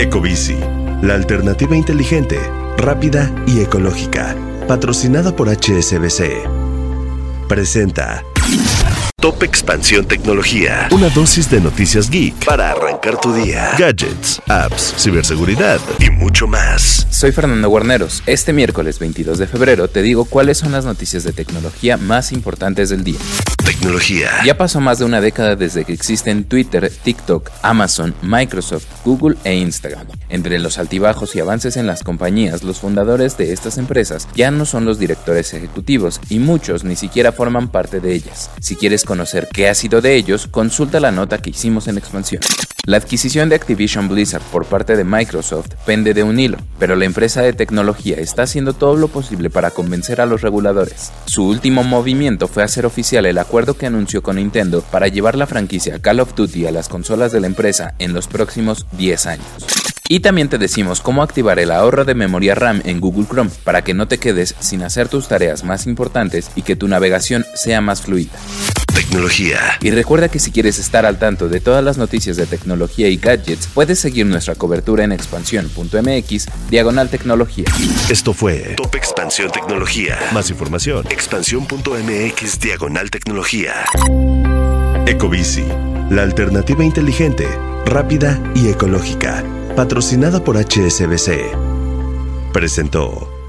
Ecobici, la alternativa inteligente, rápida y ecológica. Patrocinada por HSBC. Presenta Top Expansión Tecnología. Una dosis de noticias geek para arrancar tu día. Gadgets, apps, ciberseguridad y mucho más. Soy Fernando Guarneros. Este miércoles 22 de febrero te digo cuáles son las noticias de tecnología más importantes del día. Tecnología. Ya pasó más de una década desde que existen Twitter, TikTok, Amazon, Microsoft, Google e Instagram. Entre los altibajos y avances en las compañías, los fundadores de estas empresas ya no son los directores ejecutivos y muchos ni siquiera forman parte de ellas. Si quieres conocer qué ha sido de ellos, consulta la nota que hicimos en expansión. La adquisición de Activision Blizzard por parte de Microsoft pende de un hilo, pero la empresa de tecnología está haciendo todo lo posible para convencer a los reguladores. Su último movimiento fue hacer oficial el acuerdo que anunció con Nintendo para llevar la franquicia Call of Duty a las consolas de la empresa en los próximos 10 años. Y también te decimos cómo activar el ahorro de memoria RAM en Google Chrome para que no te quedes sin hacer tus tareas más importantes y que tu navegación sea más fluida. Tecnología. Y recuerda que si quieres estar al tanto de todas las noticias de tecnología y gadgets, puedes seguir nuestra cobertura en expansión.mx, diagonal tecnología. Esto fue Top Expansión Tecnología. Más información. Expansión.mx, diagonal tecnología. Ecobici, la alternativa inteligente, rápida y ecológica patrocinada por HSBC, presentó